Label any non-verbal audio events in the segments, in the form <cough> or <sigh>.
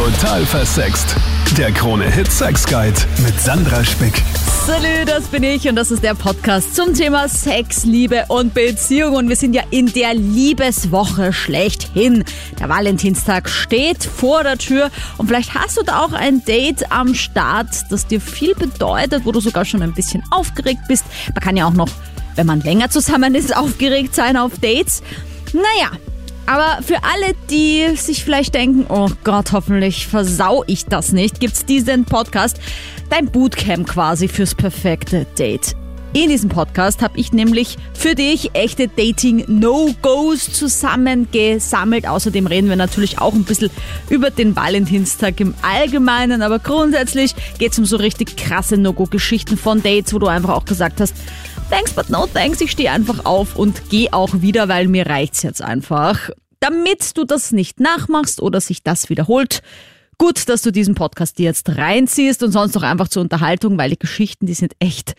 Total versext. Der Krone-Hit Sex Guide mit Sandra Spick. Salü, das bin ich und das ist der Podcast zum Thema Sex, Liebe und Beziehung. Und wir sind ja in der Liebeswoche schlechthin. Der Valentinstag steht vor der Tür und vielleicht hast du da auch ein Date am Start, das dir viel bedeutet, wo du sogar schon ein bisschen aufgeregt bist. Man kann ja auch noch, wenn man länger zusammen ist, aufgeregt sein auf Dates. Naja, aber für alle, die sich vielleicht denken, oh Gott, hoffentlich versau ich das nicht, gibt's diesen Podcast, dein Bootcamp quasi fürs perfekte Date. In diesem Podcast habe ich nämlich für dich echte Dating-No-Gos zusammengesammelt. Außerdem reden wir natürlich auch ein bisschen über den Valentinstag im Allgemeinen, aber grundsätzlich geht es um so richtig krasse No-Go-Geschichten von Dates, wo du einfach auch gesagt hast, thanks but no thanks, ich stehe einfach auf und gehe auch wieder, weil mir reicht's jetzt einfach. Damit du das nicht nachmachst oder sich das wiederholt, gut, dass du diesen Podcast dir jetzt reinziehst und sonst auch einfach zur Unterhaltung, weil die Geschichten, die sind echt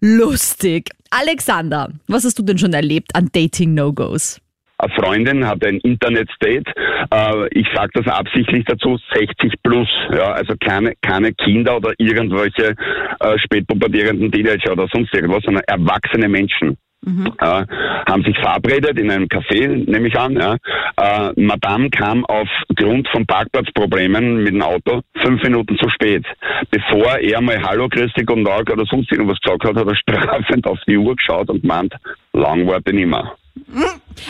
lustig. Alexander, was hast du denn schon erlebt an Dating-No-Gos? Eine Freundin hat ein Internet-Date, äh, ich sage das absichtlich dazu, 60 plus, ja, also keine, keine Kinder oder irgendwelche äh, spätpubertierenden Teenager oder sonst irgendwas, sondern erwachsene Menschen. Mhm. Äh, haben sich verabredet in einem Café, nehme ich an. Ja. Äh, Madame kam aufgrund von Parkplatzproblemen mit dem Auto fünf Minuten zu spät. Bevor er mal Hallo, Christi, guten Tag oder sonst irgendwas gesagt hat, hat er <laughs> strafend auf die Uhr geschaut und meint, lang warte nicht mehr.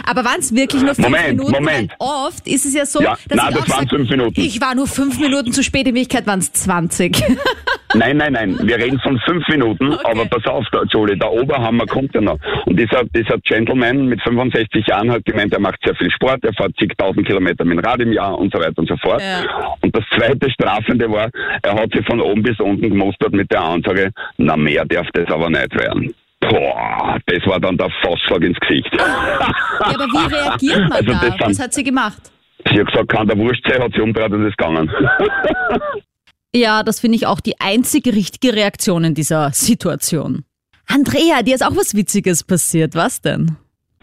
Aber waren es wirklich nur fünf Moment, Minuten? Moment. Weil oft ist es ja so, Ja, dass nein, ich das waren sag, fünf Minuten. Ich war nur fünf Minuten zu spät, in Wirklichkeit waren es 20. Nein, nein, nein, wir reden von fünf Minuten, Okay. aber pass auf, Jolie, der Oberhammer kommt ja noch. Und dieser, dieser Gentleman mit 65 Jahren hat gemeint, er macht sehr viel Sport, er fährt zigtausend Kilometer mit dem Rad im Jahr und so weiter und so fort. Ja. Und das zweite Strafende war, er hat sich von oben bis unten gemustert mit der Ansage, na mehr darf das aber nicht werden. Boah, das war dann der Fassschlag ins Gesicht. ja, aber wie reagiert man Also da? das Was hat sie gemacht? Sie hat gesagt, kann der Wurst sein, hat sie umgedreht und ist gegangen. Ja, das finde ich auch die einzige richtige Reaktion in dieser Situation. Andrea, dir ist auch was Witziges passiert. Was denn?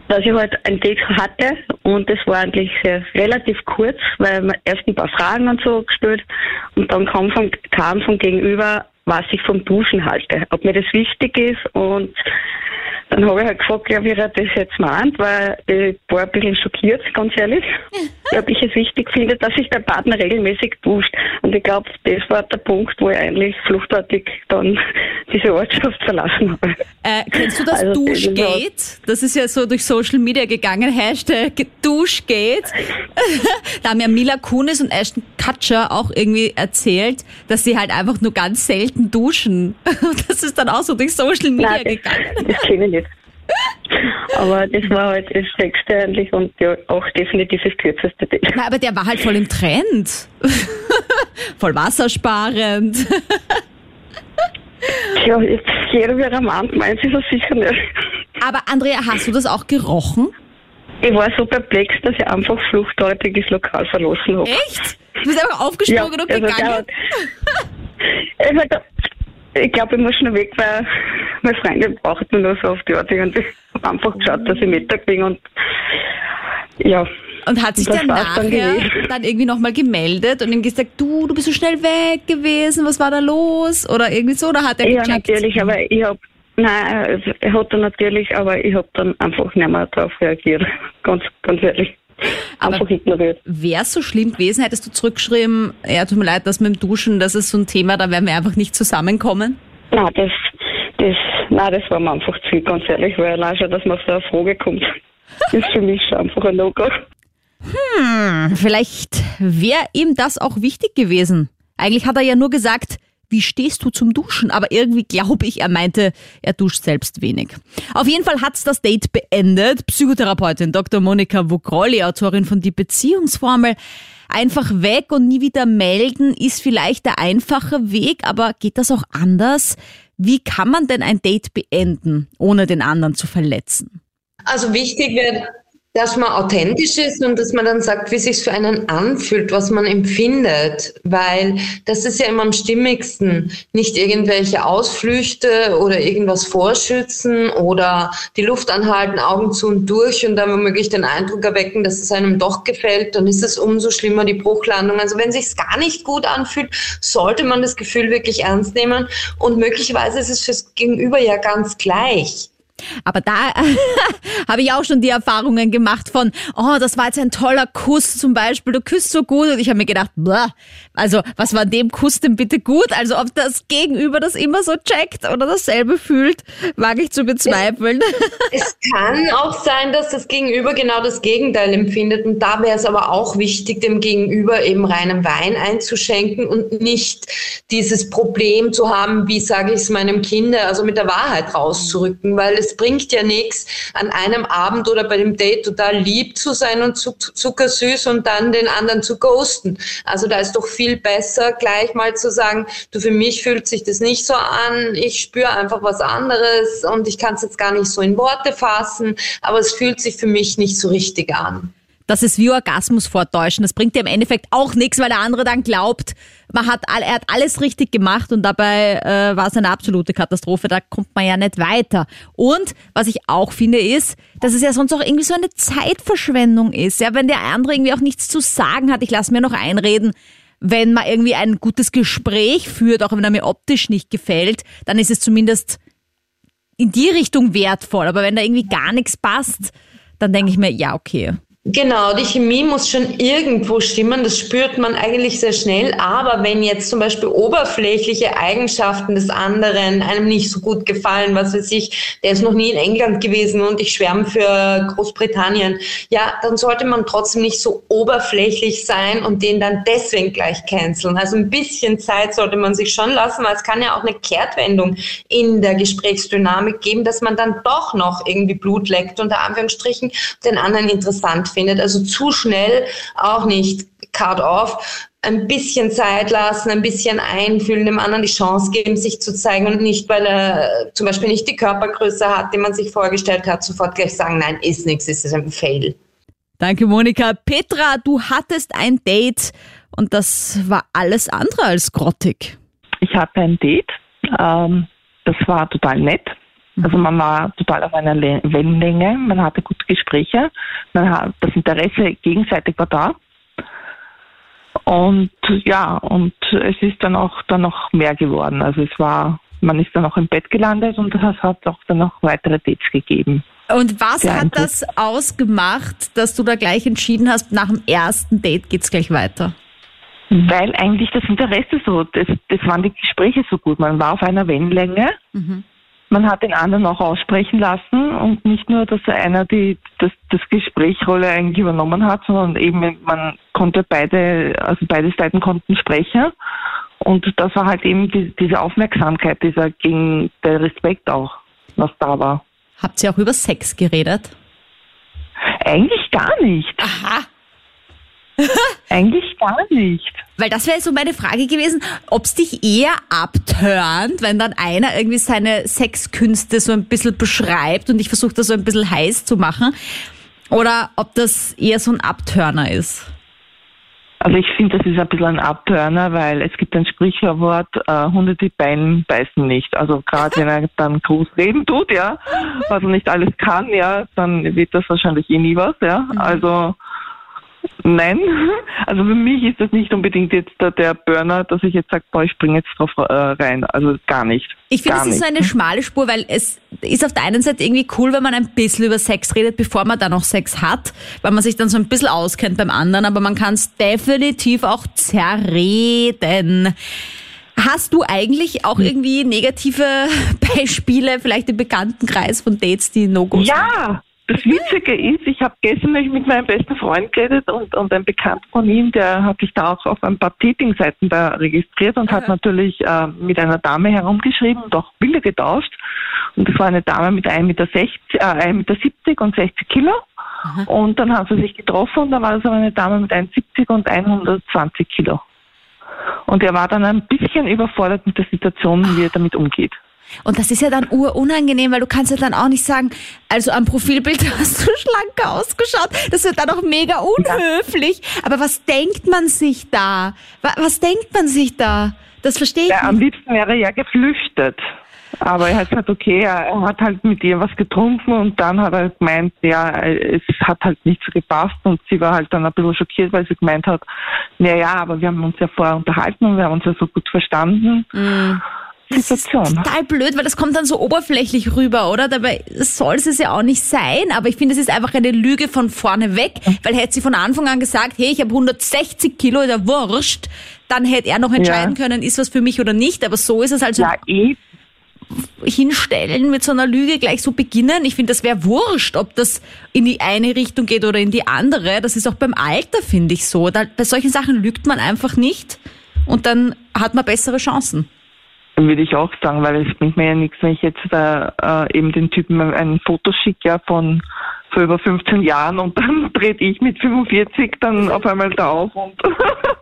dass ich halt ein Date hatte und das war eigentlich sehr relativ kurz, weil man erst ein paar Fragen und so gestellt und dann kam von, kam von gegenüber, was ich vom Duschen halte, ob mir das wichtig ist und dann habe ich halt gefragt, ja, wie er das jetzt meint, weil ich war ein bisschen schockiert, ganz ehrlich, <laughs> ob ich es wichtig finde, dass sich der Partner regelmäßig duscht. Und ich glaube, das war der Punkt, wo ich eigentlich fluchtartig dann diese Ortschaft verlassen habe. Äh, kennst du das Also, Duschgate? Das ist ja so durch Social Media gegangen. Hashtag Duschgate. <laughs> da haben ja Mila Kunis und Ashton Kutcher auch irgendwie erzählt, dass sie halt einfach nur ganz selten duschen. <laughs> Das ist dann auch so durch Social Media Nein, gegangen. das, das kenne ich nicht. Aber das war halt das Sechste eigentlich und ja, auch definitiv das kürzeste Date. Na, aber der war halt voll im Trend. <laughs> voll wassersparend. Ja, jetzt jeder wie er meint, meint sie das sicher nicht. Aber Andrea, hast du das auch gerochen? Ich war so perplex, dass ich einfach fluchtartig das Lokal verlassen habe. Echt? Du bist einfach aufgesprungen und also der gegangen? <laughs> hat- ich glaube, ich muss schnell weg, weil meine Freundin braucht mich nur so auf die Art. Und ich habe einfach geschaut, dass ich Mittag bin und ja. Und hat sich dann nachher gewesen. dann irgendwie nochmal gemeldet und ihm gesagt, du, du bist so schnell weg gewesen, was war da los? Oder irgendwie so, oder hat er Ja, gecheckt? natürlich, aber ich hab nein, also, er hat dann natürlich, aber ich hab dann einfach nicht mehr darauf reagiert. <laughs> Ganz, ganz ehrlich. Aber- Einfach ignoriert. Wäre es so schlimm gewesen, hättest du zurückgeschrieben, ja, tut mir leid, das mit dem Duschen, das ist so ein Thema, da werden wir einfach nicht zusammenkommen? Nein, das, das, nein, das war mir einfach zu viel, ganz ehrlich, weil allein schon, dass man auf so eine Frage kommt, <laughs> ist für mich schon einfach ein No-Go. Vielleicht wäre ihm das auch wichtig gewesen. Eigentlich hat er ja nur gesagt, wie stehst du zum Duschen? Aber irgendwie glaube ich, er meinte, er duscht selbst wenig. Auf jeden Fall hat's das Date beendet. Psychotherapeutin Dr. Monika Vogrolli, Autorin von Die Beziehungsformel. Einfach weg und nie wieder melden ist vielleicht der einfache Weg, aber geht das auch anders? Wie kann man denn ein Date beenden, ohne den anderen zu verletzen? Also wichtig wird dass man authentisch ist und dass man dann sagt, wie sich für einen anfühlt, was man empfindet, weil das ist ja immer am stimmigsten. Nicht irgendwelche Ausflüchte oder irgendwas vorschützen oder die Luft anhalten, Augen zu und durch und dann womöglich den Eindruck erwecken, dass es einem doch gefällt, dann ist es umso schlimmer, die Bruchlandung. Also wenn sich's gar nicht gut anfühlt, sollte man das Gefühl wirklich ernst nehmen und möglicherweise ist es fürs Gegenüber ja ganz gleich. Aber da <laughs> habe ich auch schon die Erfahrungen gemacht von, oh, das war jetzt ein toller Kuss zum Beispiel, du küsst so gut. Und ich habe mir gedacht, blah, also was war dem Kuss denn bitte gut? Also ob das Gegenüber das immer so checkt oder dasselbe fühlt, wage ich zu bezweifeln. Es, <laughs> es kann auch sein, dass das Gegenüber genau das Gegenteil empfindet. Und da wäre es aber auch wichtig, dem Gegenüber eben reinen Wein einzuschenken und nicht dieses Problem zu haben, wie sage ich es meinem Kind, also mit der Wahrheit rauszurücken, weil es bringt ja nichts, an einem Abend oder bei dem Date total lieb zu sein und zuckersüß und dann den anderen zu ghosten. Also da ist doch viel besser, gleich mal zu sagen, du, für mich fühlt sich das nicht so an, ich spüre einfach was anderes und ich kann es jetzt gar nicht so in Worte fassen, aber es fühlt sich für mich nicht so richtig an das ist wie Orgasmus vortäuschen. Das bringt dir im Endeffekt auch nichts, weil der andere dann glaubt, man hat, all, er hat alles richtig gemacht und dabei äh, war es eine absolute Katastrophe. Da kommt man ja nicht weiter. Und was ich auch finde ist, dass es ja sonst auch irgendwie so eine Zeitverschwendung ist. Ja, wenn der andere irgendwie auch nichts zu sagen hat, ich lasse mir noch einreden, wenn man irgendwie ein gutes Gespräch führt, auch wenn er mir optisch nicht gefällt, dann ist es zumindest in die Richtung wertvoll. Aber wenn da irgendwie gar nichts passt, dann denke ich mir, ja, okay, Genau, die Chemie muss schon irgendwo stimmen, das spürt man eigentlich sehr schnell. Aber wenn jetzt zum Beispiel oberflächliche Eigenschaften des anderen einem nicht so gut gefallen, was weiß ich, der ist noch nie in England gewesen und ich schwärme für Großbritannien, ja, dann sollte man trotzdem nicht so oberflächlich sein und den dann deswegen gleich canceln. Also ein bisschen Zeit sollte man sich schon lassen, weil es kann ja auch eine Kehrtwendung in der Gesprächsdynamik geben, dass man dann doch noch irgendwie Blut leckt, unter Anführungsstrichen, den anderen interessant findet. Also zu schnell auch nicht cut off. Ein bisschen Zeit lassen, ein bisschen einfühlen, dem anderen die Chance geben, sich zu zeigen und nicht, weil er zum Beispiel nicht die Körpergröße hat, die man sich vorgestellt hat, sofort gleich sagen, nein, ist nichts, ist ein Fail. Danke, Monika. Petra, du hattest ein Date und das war alles andere als grottig. Ich hatte ein Date. Ähm, das war total nett. Also man war total auf einer Wellenlänge, man hatte gute Gespräche, man hat, das Interesse gegenseitig war da. Und ja, und es ist dann auch dann noch mehr geworden. Also es war, man ist dann auch im Bett gelandet und es hat auch dann noch weitere Dates gegeben. Und was hat das ausgemacht, dass du da gleich entschieden hast, nach dem ersten Date geht's gleich weiter? Weil eigentlich das Interesse so, das, das waren die Gespräche so gut. Man war auf einer Wellenlänge. Mhm man hat den anderen auch aussprechen lassen und nicht nur, dass einer die, das, das Gesprächrolle eigentlich übernommen hat, sondern eben man konnte beide, also beide Seiten konnten sprechen. Und das war halt eben die, diese Aufmerksamkeit, dieser gegen der Respekt auch, was da war. Habt ihr auch über Sex geredet? Eigentlich gar nicht. Aha. <laughs> Eigentlich gar nicht. Weil das wäre so meine Frage gewesen, ob es dich eher abturnt, wenn dann einer irgendwie seine Sexkünste so ein bisschen beschreibt und ich versuche das so ein bisschen heiß zu machen, oder ob das eher so ein Abturner ist. Also ich finde, das ist ein bisschen ein Abturner, weil es gibt ein Sprichwort, äh, Hunde, die Beinen beißen nicht. Also gerade wenn er <laughs> dann groß reden tut, ja, was er nicht alles kann, ja, dann wird das wahrscheinlich eh nie was, ja. Mhm. Also Nein, <laughs> also für mich ist das nicht unbedingt jetzt der, Burner, dass ich jetzt sage, boah, ich springe jetzt drauf äh, rein. Also gar nicht. Ich finde, es ist so eine schmale Spur, weil es ist auf der einen Seite irgendwie cool, wenn man ein bisschen über Sex redet, bevor man dann noch Sex hat, weil man sich dann so ein bisschen auskennt beim anderen, aber man kann es definitiv auch zerreden. Hast du eigentlich auch hm. irgendwie negative <laughs> Beispiele, vielleicht im Bekanntenkreis von Dates, die No-Gos Ja, das Witzige ist, ich habe gestern mit meinem besten Freund geredet und, und ein Bekannter von ihm, der hat sich da auch auf ein paar Dating-Seiten da registriert und Aha. hat natürlich äh, mit einer Dame herumgeschrieben und auch Bilder getauscht. Und das war eine Dame mit 1,60 Meter, äh, 1,70 Meter und 60 Kilo. Aha. Und dann haben sie sich getroffen und dann war es aber eine Dame mit 1,70 und 120 Kilo. Und er war dann ein bisschen überfordert mit der Situation, wie er damit umgeht. Und das ist ja dann urunangenehm, weil du kannst ja dann auch nicht sagen, also am Profilbild <laughs> hast du schlanker ausgeschaut. Das wird dann auch mega unhöflich. Aber was denkt man sich da? Was denkt man sich da? Das verstehe ich ja, nicht. Am liebsten wäre er ja geflüchtet. Aber er hat gesagt, okay, er hat halt mit ihr was getrunken und dann hat er gemeint, ja, es hat halt nicht so gepasst und sie war halt dann ein bisschen schockiert, weil sie gemeint hat, na ja, aber wir haben uns ja vorher unterhalten und wir haben uns ja so gut verstanden. Mm. Situation. total blöd, weil das kommt dann so oberflächlich rüber, oder? Dabei soll es ja auch nicht sein, aber ich finde, es ist einfach eine Lüge von vorne weg, weil hätte sie von Anfang an gesagt, hey, ich habe 160 Kilo, der Wurscht, dann hätte er noch entscheiden ja. können, ist was für mich oder nicht, aber so ist es also. Ja, eh hinstellen, mit so einer Lüge gleich so beginnen. Ich finde, das wäre wurscht, ob das in die eine Richtung geht oder in die andere. Das ist auch beim Alter, finde ich so. Da, bei solchen Sachen lügt man einfach nicht und dann hat man bessere Chancen. Würde ich auch sagen, weil es bringt mir ja nichts, wenn ich jetzt da äh, eben den Typen ein Foto schicke ja, von vor über 15 Jahren und dann <laughs> trete ich mit 45 dann <laughs> auf einmal da auf und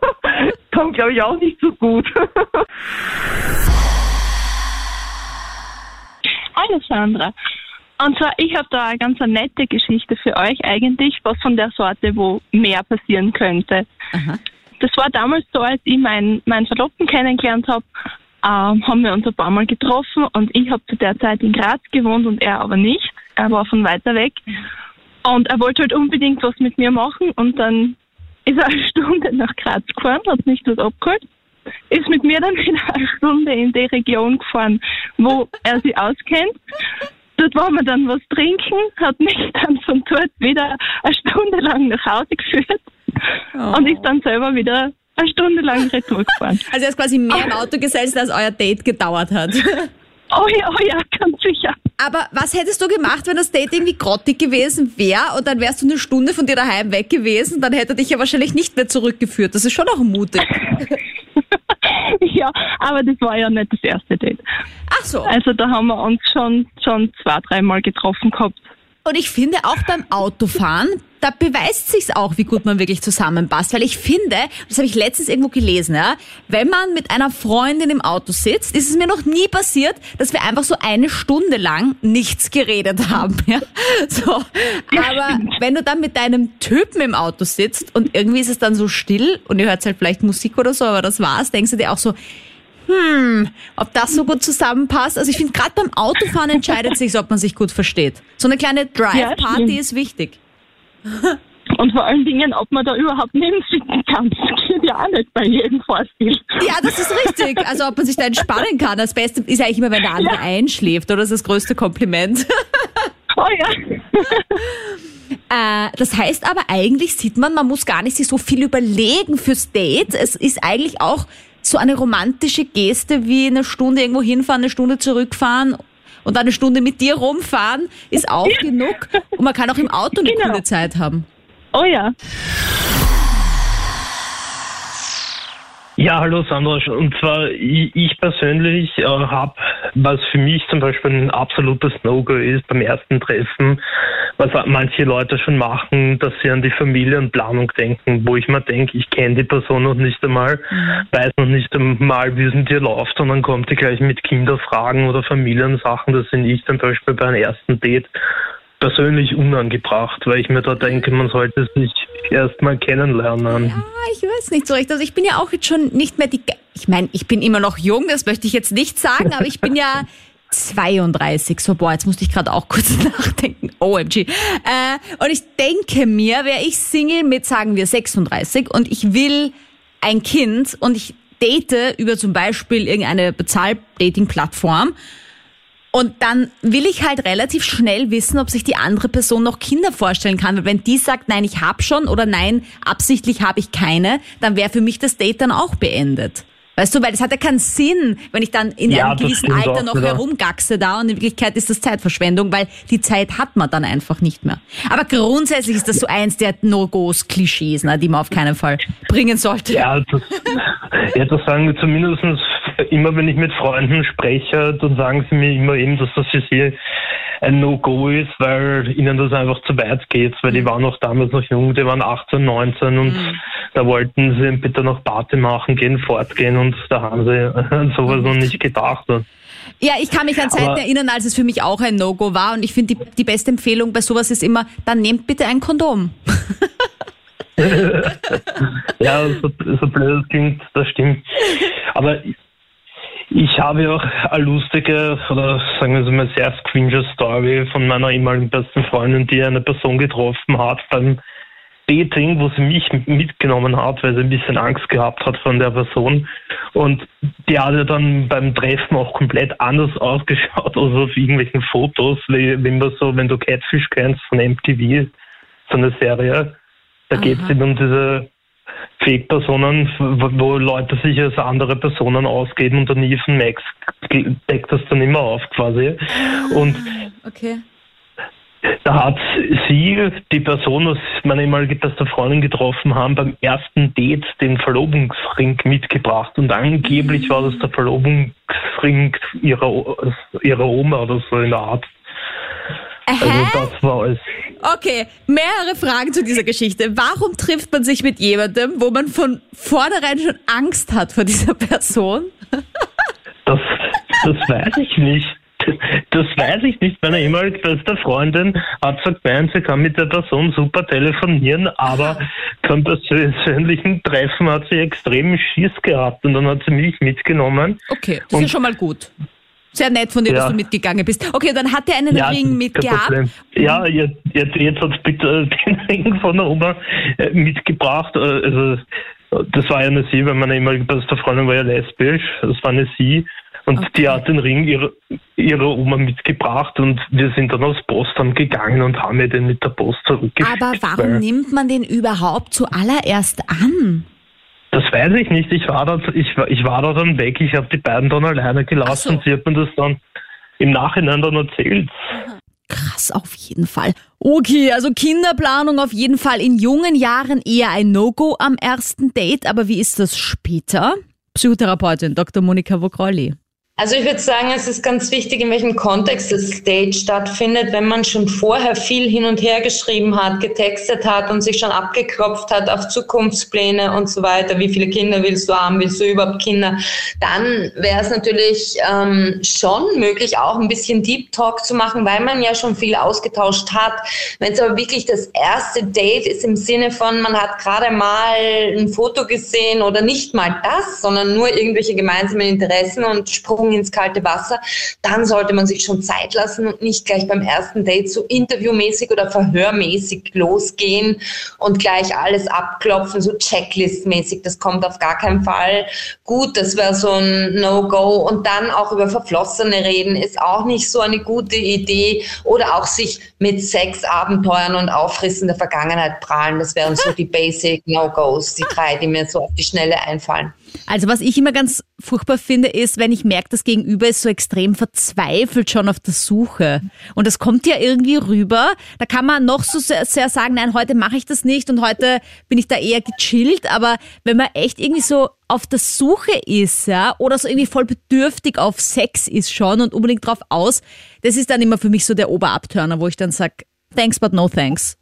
<laughs> kommt, glaube ich, auch nicht so gut. Hallo Sandra. Und zwar, ich habe da eine ganz eine nette Geschichte für euch eigentlich, was von der Sorte, wo mehr passieren könnte. Aha. Das war damals so, als ich meinen mein Verlobten kennengelernt habe, ähm, haben wir uns ein paar Mal getroffen und ich habe zu der Zeit in Graz gewohnt und er aber nicht. Er war von weiter weg. Und er wollte halt unbedingt was mit mir machen und dann ist er <laughs> eine Stunde nach Graz gefahren, hat mich dort abgeholt ist mit mir dann <laughs> wieder eine Stunde in die Region gefahren, wo er sich auskennt. Dort waren wir dann was trinken, hat mich <laughs> dann von dort wieder eine Stunde lang nach Hause geführt oh. und ist dann selber wieder eine Stunde lang retour gefahren. <laughs> Also er ist quasi mehr im Auto gesessen, als euer Date gedauert hat. Oh ja, oh ja, ganz sicher. Aber was hättest du gemacht, wenn das Date irgendwie grottig gewesen wäre und dann wärst du eine Stunde von dir daheim weg gewesen? Dann hätte er dich ja wahrscheinlich nicht mehr zurückgeführt. Das ist schon auch mutig. <laughs> ja, aber das war ja nicht das erste Date. Ach so. Also da haben wir uns schon, schon zwei, dreimal getroffen gehabt. Und ich finde auch beim Autofahren, da beweist sich's auch, wie gut man wirklich zusammenpasst. Weil ich finde, das habe ich letztens irgendwo gelesen, ja, wenn man mit einer Freundin im Auto sitzt, ist es mir noch nie passiert, dass wir einfach so eine Stunde lang nichts geredet haben. Ja? So. Aber wenn du dann mit deinem Typen im Auto sitzt und irgendwie ist es dann so still und ihr hört halt vielleicht Musik oder so, aber das war's, denkst du dir auch so, hm, ob das so gut zusammenpasst. Also ich finde, gerade beim Autofahren entscheidet sich, ob man sich gut versteht. So eine kleine Drive-Party ja, ist wichtig. Und vor allen Dingen, ob man da überhaupt nebensitzen <laughs> kann. Das geht ja auch nicht bei jedem Fahrstil. Ja, das ist richtig. Also ob man sich da entspannen kann. Das Beste ist eigentlich immer, wenn der andere ja. einschläft, oder? Das ist das größte Kompliment. Oh ja. <laughs> Äh, das heißt aber eigentlich sieht man, man muss gar nicht sich so viel überlegen fürs Date. Es ist eigentlich auch so eine romantische Geste wie eine Stunde irgendwo hinfahren, eine Stunde zurückfahren und eine Stunde mit dir rumfahren, ist auch genug. Und man kann auch im Auto eine genau. coole Zeit haben. Oh ja. Ja, hallo Sandra. Und zwar, ich persönlich äh, habe, was für mich zum Beispiel ein absolutes No-Go ist beim ersten Treffen, was manche Leute schon machen, dass sie an die Familienplanung denken, wo ich mir denke, ich kenne die Person noch nicht einmal, mhm. weiß noch nicht einmal, wie es mit ihr läuft, und dann kommt die gleich mit Kinderfragen oder Familiensachen. Das finde ich zum Beispiel bei einem ersten Date persönlich unangebracht, weil ich mir da denke, man sollte sich erstmal kennenlernen. Ja, ich weiß nicht so recht. Also ich bin ja auch jetzt schon nicht mehr die. Ich meine, ich bin immer noch jung, das möchte ich jetzt nicht sagen, aber ich bin ja <laughs> 32. So, boah, jetzt musste ich gerade auch kurz <laughs> nachdenken. OMG. Äh, und ich denke mir, wäre ich Single mit, sagen wir, 36 und ich will ein Kind und ich date über zum Beispiel irgendeine Bezahl-Dating-Plattform und dann will ich halt relativ schnell wissen, ob sich die andere Person noch Kinder vorstellen kann. Weil wenn die sagt, nein, ich habe schon oder nein, absichtlich habe ich keine, dann wäre für mich das Date dann auch beendet. Weißt du, weil es hat ja keinen Sinn, wenn ich dann in ja, einem gewissen Alter noch herumgaxe da und in Wirklichkeit ist das Zeitverschwendung, weil die Zeit hat man dann einfach nicht mehr. Aber grundsätzlich ist das so eins der No-Gos, Klischees, ne, die man auf keinen Fall bringen sollte. Ja, das, ja, das sagen wir zumindest immer, wenn ich mit Freunden spreche, dann sagen sie mir immer eben, dass das für sie ein No-Go ist, weil ihnen das einfach zu weit geht, weil die mhm. waren auch damals noch jung, die waren 18, 19 und mhm. da wollten sie bitte noch Party machen, gehen, fortgehen und da haben sie sowas noch nicht gedacht. Ja, ich kann mich an Zeiten erinnern, als es für mich auch ein No-Go war und ich finde, die, die beste Empfehlung bei sowas ist immer, dann nehmt bitte ein Kondom. <laughs> ja, so, so blöd es klingt, das stimmt. Aber ich habe ja auch eine lustige oder sagen wir mal sehr cringe Story von meiner ehemaligen besten Freundin, die eine Person getroffen hat beim Dating, wo sie mich mitgenommen hat, weil sie ein bisschen Angst gehabt hat von der Person. Und die hat ja dann beim Treffen auch komplett anders <laughs> ausgeschaut, also auf irgendwelchen Fotos, wie wenn man so, wenn du Catfish kennst von MTV, so eine Serie, da geht es um diese Fake-Personen, wo Leute sich als andere Personen ausgeben und der Nathan Max deckt das dann immer auf quasi. Ah, und okay. da hat sie, die Person, was meine ehemalige beste Freundin getroffen haben, beim ersten Date den Verlobungsring mitgebracht und angeblich war das der Verlobungsring ihrer, ihrer Oma oder so in der Art. Also das war alles. Okay, mehrere Fragen zu dieser Geschichte. Warum trifft man sich mit jemandem, wo man von vornherein schon Angst hat vor dieser Person? Das, das weiß ich nicht. Das weiß ich nicht. Meine ehemalige beste Freundin hat gesagt, nein, sie kann mit der Person super telefonieren, aber <laughs> beim persönlichen Treffen hat sie extrem Schiss gehabt und dann hat sie mich mitgenommen. Okay, das ist ja schon mal gut. Sehr nett von dir, ja. dass du mitgegangen bist. Okay, dann hat er einen ja, Ring mitgehabt. Ja, jetzt, jetzt, jetzt hat bitte <laughs> den Ring von der Oma äh, mitgebracht. Äh, also, das war ja eine Sie, weil meine ehemalige beste Freundin war ja lesbisch. Das war eine Sie. Und okay. die hat den Ring ihrer, ihrer Oma mitgebracht und wir sind dann aufs Postamt gegangen und haben mir den mit der Post zurückgeschickt. Aber warum nimmt man den überhaupt zuallererst an? Weiß ich nicht. Ich war da, ich, ich war da dann weg. Ich habe die beiden dann alleine gelassen so. und sie hat mir das dann im Nachhinein dann erzählt. Krass, auf jeden Fall. Okay, also Kinderplanung auf jeden Fall in jungen Jahren eher ein No-Go am ersten Date. Aber wie ist das später? Psychotherapeutin Dr. Monika Vogrolli. Also ich würde sagen, es ist ganz wichtig, in welchem Kontext das Date stattfindet. Wenn man schon vorher viel hin und her geschrieben hat, getextet hat und sich schon abgeklopft hat auf Zukunftspläne und so weiter, wie viele Kinder willst du haben, willst du überhaupt Kinder, dann wäre es natürlich ähm, schon möglich, auch ein bisschen Deep Talk zu machen, weil man ja schon viel ausgetauscht hat. Wenn es aber wirklich das erste Date ist im Sinne von, man hat gerade mal ein Foto gesehen oder nicht mal das, sondern nur irgendwelche gemeinsamen Interessen und Sprung Sprung ins kalte Wasser, dann sollte man sich schon Zeit lassen und nicht gleich beim ersten Date so interviewmäßig oder verhörmäßig losgehen und gleich alles abklopfen, so checklistmäßig. Das kommt auf gar keinen Fall gut. Das wäre so ein No-Go. Und dann auch über Verflossene reden ist auch nicht so eine gute Idee. Oder auch sich mit Sexabenteuern und Aufrissen der Vergangenheit prahlen. Das wären so die <laughs> Basic No-Gos, die drei, die mir so auf die Schnelle einfallen. Also was ich immer ganz furchtbar finde, ist, wenn ich merke, das Gegenüber ist so extrem verzweifelt schon auf der Suche. Und das kommt ja irgendwie rüber. Da kann man noch so sehr, sehr sagen, nein, heute mache ich das nicht und heute bin ich da eher gechillt. Aber wenn man echt irgendwie so auf der Suche ist, ja, oder so irgendwie voll bedürftig auf Sex ist schon und unbedingt drauf aus, das ist dann immer für mich so der Oberabtörner, wo ich dann sage, thanks but no thanks.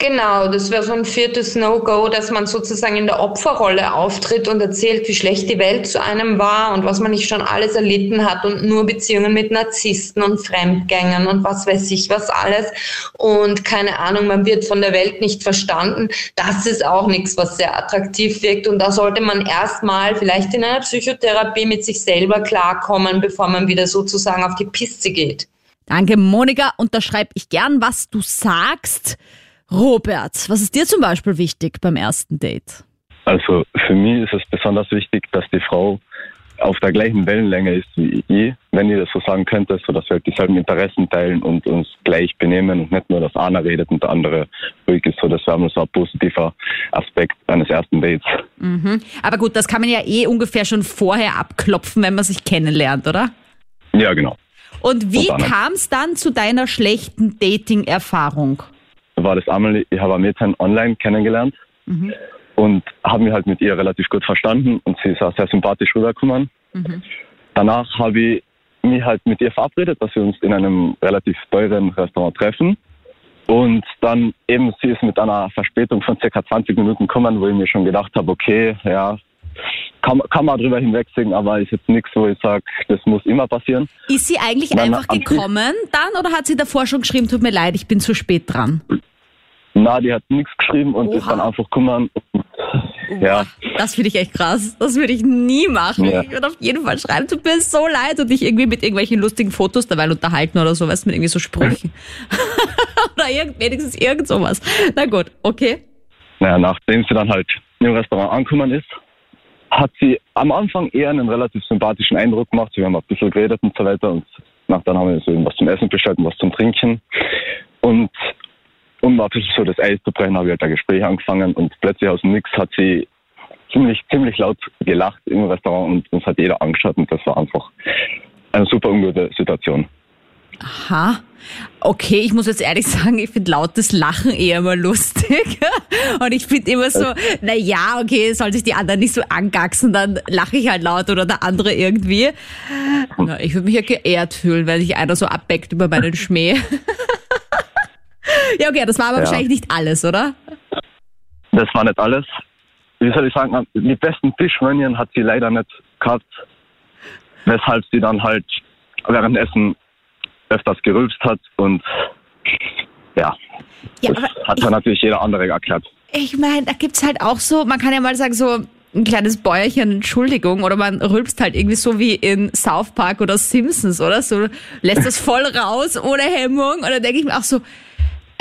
Genau, das wäre so ein viertes No-Go, dass man sozusagen in der Opferrolle auftritt und erzählt, wie schlecht die Welt zu einem war und was man nicht schon alles erlitten hat und nur Beziehungen mit Narzissten und Fremdgängern und was weiß ich was alles. Und keine Ahnung, man wird von der Welt nicht verstanden. Das ist auch nichts, was sehr attraktiv wirkt. Und da sollte man erstmal vielleicht in einer Psychotherapie mit sich selber klarkommen, bevor man wieder sozusagen auf die Piste geht. Danke, Monika. Unterschreibe ich gern, was du sagst. Robert, was ist dir zum Beispiel wichtig beim ersten Date? Also für mich ist es besonders wichtig, dass die Frau auf der gleichen Wellenlänge ist wie ich, wenn ich das so sagen könnte, so dass wir halt dieselben Interessen teilen und uns gleich benehmen und nicht nur, dass einer redet und der andere ruhig ist. So, das wäre so ein positiver Aspekt eines ersten Dates. Mhm. Aber gut, das kann man ja eh ungefähr schon vorher abklopfen, wenn man sich kennenlernt, oder? Ja, genau. Und wie kam es dann zu deiner schlechten Dating-Erfahrung? War das einmal, ich habe ein Mädchen online kennengelernt mhm. und habe mich halt mit ihr relativ gut verstanden und sie ist auch sehr sympathisch rübergekommen. Mhm. Danach habe ich mich halt mit ihr verabredet, dass wir uns in einem relativ teuren Restaurant treffen. Und dann eben, sie ist mit einer Verspätung von circa 20 Minuten gekommen, wo ich mir schon gedacht habe, okay, ja, kann, kann man drüber hinwegsehen, aber ist jetzt nichts, wo ich sage, das muss immer passieren. Ist sie eigentlich Nein, einfach gekommen dann oder hat sie davor schon geschrieben, tut mir leid, ich bin zu spät dran? Na, die hat nichts geschrieben und ist Oha. dann einfach. Und, ja, Das finde ich echt krass. Das würde ich nie machen. Ja. Ich würde auf jeden Fall schreiben, tut mir so leid und dich irgendwie mit irgendwelchen lustigen Fotos dabei unterhalten oder so, weißt du, mit irgendwie so Sprüchen. <laughs> oder irgend, wenigstens irgend sowas. Na gut, okay. naja, nachdem sie dann halt im Restaurant angekommen ist, hat sie am Anfang eher einen relativ sympathischen Eindruck gemacht. Wir haben ein bisschen geredet und so weiter und nach dann haben wir so was zum Essen bestellt und was zum Trinken. Und um bisschen so das Eis zu brechen, habe ich halt ein Gespräch angefangen und plötzlich aus dem Nix hat sie ziemlich, ziemlich laut gelacht im Restaurant und uns hat jeder angeschaut und das war einfach eine super ungute Situation. Aha. Okay, ich muss jetzt ehrlich sagen, ich finde lautes Lachen eher mal lustig. <laughs> Und ich finde immer so, na ja, okay, soll sich die anderen nicht so angaxen, dann lache ich halt laut oder der andere irgendwie. Na, ich würde mich ja geehrt fühlen, wenn sich einer so abbeckt über meinen Schmäh. <laughs> ja, okay, das war aber Ja. wahrscheinlich nicht alles, oder? Das war nicht alles. Wie soll ich sagen, die besten Fischmönien hat sie leider nicht gehabt, weshalb sie dann halt während Essen öfters gerülpst hat und ja, Ja, das hat dann natürlich jeder andere erklärt. Ich meine, da gibt's halt auch so, man kann ja mal sagen, so ein kleines Bäuerchen, Entschuldigung, oder man rülpst halt irgendwie so wie in South Park oder Simpsons, oder? So lässt das voll raus, ohne Hemmung. Und dann denke ich mir auch so,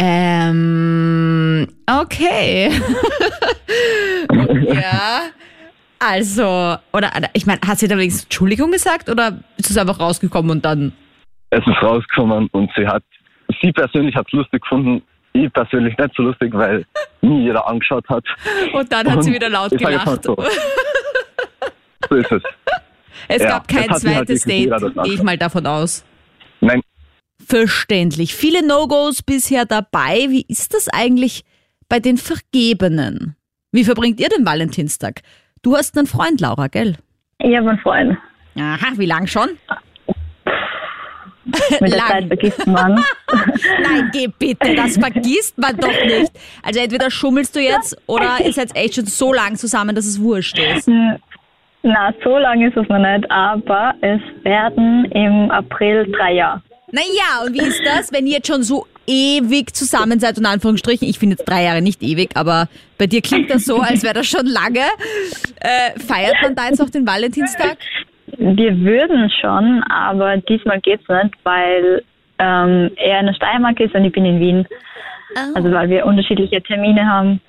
ähm, okay. <laughs> ja. Also, oder ich meine, hat sie da wenigstens Entschuldigung gesagt oder ist es einfach rausgekommen und dann. Es ist rausgekommen und sie hat, sie persönlich hat es lustig gefunden, ich persönlich nicht so lustig, weil nie jeder angeschaut hat. Und dann hat sie Und wieder laut gelacht. So. so ist es. <laughs> Es Ja, gab kein sie halt zweites jeder Date, gehe ich mal davon aus. Nein, Verständlich. Viele No-Gos bisher dabei. Wie ist das eigentlich bei den Vergebenen? Wie verbringt ihr den Valentinstag? Du hast einen Freund, Laura, gell? Ich habe einen Freund. Aha, wie lang schon? Mit der Lang. Zeit vergisst man. <laughs> Nein, geh bitte, das vergisst man doch nicht. Also entweder schummelst du jetzt oder ihr seid echt schon so lang zusammen, dass es wurscht ist. Na, so lange ist es noch nicht, aber es werden im April drei Jahre. Naja, und wie ist das, wenn ihr jetzt schon so ewig zusammen seid, in Anführungsstrichen? Ich finde jetzt drei Jahre nicht ewig, aber bei dir klingt das so, als wäre das schon lange. Äh, feiert man da jetzt auch den Valentinstag? Wir würden schon, aber diesmal geht's nicht, weil ähm, er in der Steiermark ist und ich bin in Wien. Also weil wir unterschiedliche Termine haben,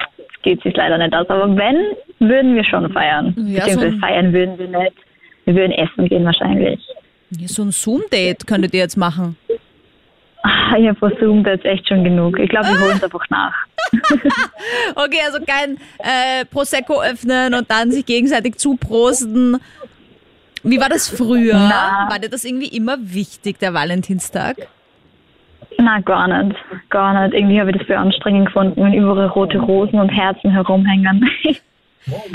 geht sich leider nicht aus. Aber wenn, würden wir schon feiern. Ja, Beziehungsweise so feiern würden wir nicht. Wir würden essen gehen wahrscheinlich. So ein Zoom-Date könntet ihr jetzt machen. Ah, Ich habe versucht jetzt echt schon genug. Ich glaube, wir holen es einfach nach. <laughs> Okay, also kein äh, Prosecco öffnen und dann sich gegenseitig zuprosten. Wie war das früher? Na. War dir das irgendwie immer wichtig, der Valentinstag? Na, gar nicht. Gar nicht. Irgendwie habe ich das für anstrengend gefunden, wenn überall rote Rosen und Herzen herumhängen. <laughs>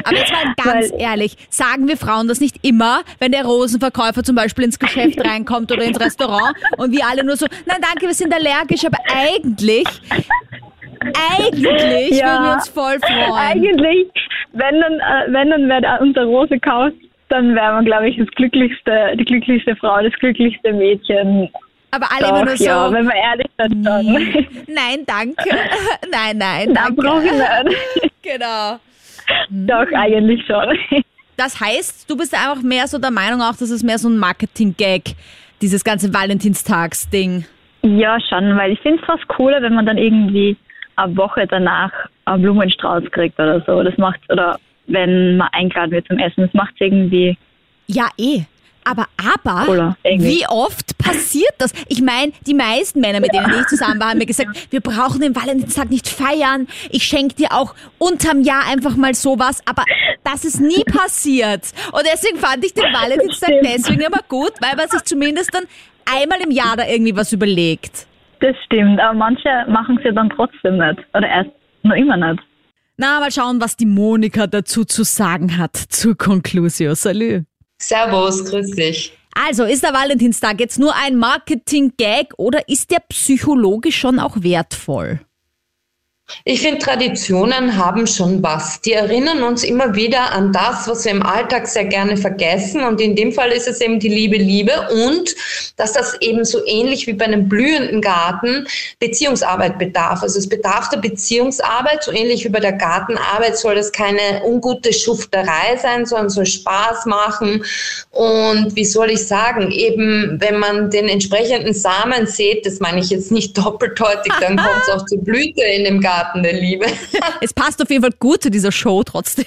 Aber jetzt mal ganz ehrlich, sagen wir Frauen das nicht immer, wenn der Rosenverkäufer zum Beispiel ins Geschäft <laughs> reinkommt oder ins Restaurant und wir alle nur so, nein danke, wir sind allergisch, aber eigentlich, eigentlich Ja. würden wir uns voll freuen. Eigentlich, wenn dann, äh, wenn dann wer unser Rose kauft, dann wäre man, glaube ich, das glücklichste, die glücklichste Frau, das glücklichste Mädchen. Aber alle Doch, immer nur so, ja, wenn man ehrlich ist, dann. nein danke, <laughs> nein, nein, Na, brauche ich danke. nicht. <laughs> Genau. Doch, eigentlich schon. Das heißt, du bist einfach mehr so der Meinung auch, dass es mehr so ein Marketing-Gag, dieses ganze Valentinstags-Ding. Ja, schon, weil ich finde es fast cooler, wenn man dann irgendwie eine Woche danach einen Blumenstrauß kriegt oder so. Das macht oder wenn man eingeladen wird zum Essen, das macht irgendwie Ja, eh. Aber, aber, wie oft passiert das? Ich meine, die meisten Männer, mit denen ich zusammen war, haben mir gesagt, wir brauchen den Valentinstag nicht feiern. Ich schenke dir auch unterm Jahr einfach mal sowas. Aber das ist nie passiert. Und deswegen fand ich den Valentinstag deswegen immer gut, weil man sich zumindest dann einmal im Jahr da irgendwie was überlegt. Das stimmt, aber manche machen es ja dann trotzdem nicht. Oder erst noch immer nicht. Na, mal schauen, was die Monika dazu zu sagen hat zur Conclusio. Salü. Servus, grüß dich. Also, ist der Valentinstag jetzt nur ein Marketing-Gag oder ist der psychologisch schon auch wertvoll? Ich finde, Traditionen haben schon was. Die erinnern uns immer wieder an das, was wir im Alltag sehr gerne vergessen. Und in dem Fall ist es eben die liebe Liebe und dass das eben so ähnlich wie bei einem blühenden Garten Beziehungsarbeit bedarf. Also es bedarf der Beziehungsarbeit, so ähnlich wie bei der Gartenarbeit soll das keine ungute Schufterei sein, sondern soll Spaß machen. Und wie soll ich sagen, eben wenn man den entsprechenden Samen sieht, das meine ich jetzt nicht <laughs> doppeldeutig, dann kommt es <laughs> auch zur Blüte in dem Garten. Garten der Liebe. es passt auf jeden Fall gut zu dieser Show trotzdem.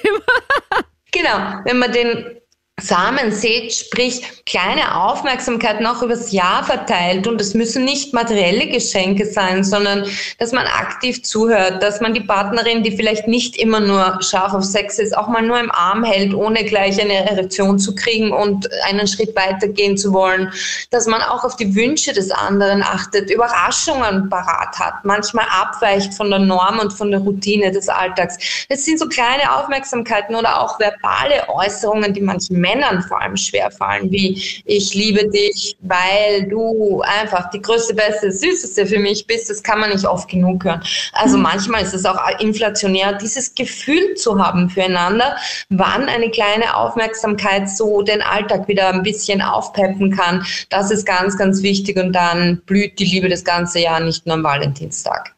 genau, wenn man den Samen seht, sprich kleine Aufmerksamkeit noch übers Jahr verteilt. Und es müssen nicht materielle Geschenke sein, sondern dass man aktiv zuhört, dass man die Partnerin, die vielleicht nicht immer nur scharf auf Sex ist, auch mal nur im Arm hält, ohne gleich eine Erektion zu kriegen und einen Schritt weitergehen zu wollen. Dass man auch auf die Wünsche des anderen achtet, Überraschungen parat hat, manchmal abweicht von der Norm und von der Routine des Alltags. Es sind so kleine Aufmerksamkeiten oder auch verbale Äußerungen, die manchen Männern vor allem schwerfallen, wie ich liebe dich, weil du einfach die größte, beste, süßeste für mich bist. Das kann man nicht oft genug hören. Also mhm. manchmal ist es auch inflationär, dieses Gefühl zu haben füreinander, wann eine kleine Aufmerksamkeit so den Alltag wieder ein bisschen aufpeppen kann. Das ist ganz, ganz wichtig und dann blüht die Liebe das ganze Jahr, nicht nur am Valentinstag.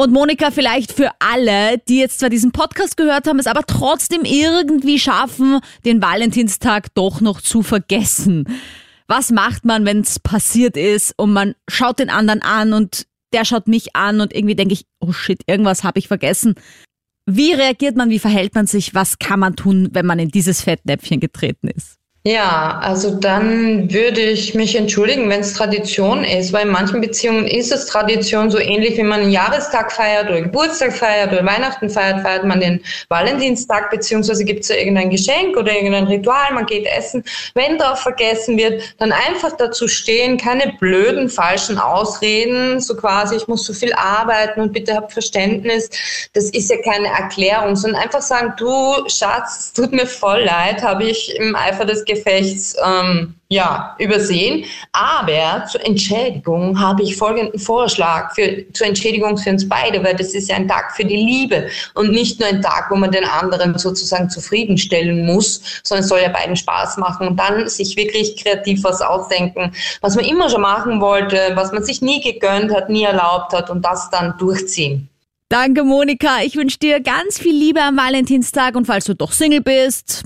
Und Monika, vielleicht für alle, die jetzt zwar diesen Podcast gehört haben, es aber trotzdem irgendwie schaffen, den Valentinstag doch noch zu vergessen. Was macht man, wenn es passiert ist und man schaut den anderen an und der schaut mich an und irgendwie denke ich, oh shit, irgendwas habe ich vergessen. Wie reagiert man, wie verhält man sich, was kann man tun, wenn man in dieses Fettnäpfchen getreten ist? Ja, also dann würde ich mich entschuldigen, wenn es Tradition ist, weil in manchen Beziehungen ist es Tradition so ähnlich, wie man einen Jahrestag feiert oder Geburtstag feiert oder Weihnachten feiert, feiert man den Valentinstag, beziehungsweise gibt es ja irgendein Geschenk oder irgendein Ritual, man geht essen. Wenn darauf vergessen wird, dann einfach dazu stehen, keine blöden, falschen Ausreden, so quasi, ich muss so viel arbeiten und bitte hab Verständnis. Das ist ja keine Erklärung, sondern einfach sagen, du Schatz, es tut mir voll leid, habe ich im Eifer des Gefechts Gefechts ähm, ja, übersehen. Aber zur Entschädigung habe ich folgenden Vorschlag für, zur Entschädigung für uns beide, weil das ist ja ein Tag für die Liebe und nicht nur ein Tag, wo man den anderen sozusagen zufriedenstellen muss, sondern es soll ja beiden Spaß machen und dann sich wirklich kreativ was ausdenken, was man immer schon machen wollte, was man sich nie gegönnt hat, nie erlaubt hat und das dann durchziehen. Danke, Monika. Ich wünsche dir ganz viel Liebe am Valentinstag und falls du doch Single bist,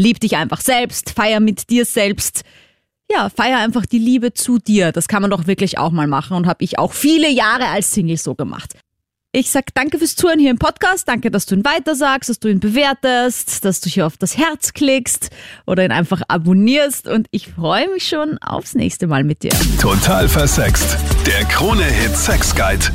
Lieb dich einfach selbst, feier mit dir selbst. Ja, feier einfach die Liebe zu dir. Das kann man doch wirklich auch mal machen und habe ich auch viele Jahre als Single so gemacht. Ich sag danke fürs Zuhören hier im Podcast. Danke, dass du ihn weitersagst, dass du ihn bewertest, dass du hier auf das Herz klickst oder ihn einfach abonnierst. Und ich freue mich schon aufs nächste Mal mit dir. Total versext. Der Krone-Hit Sex Guide.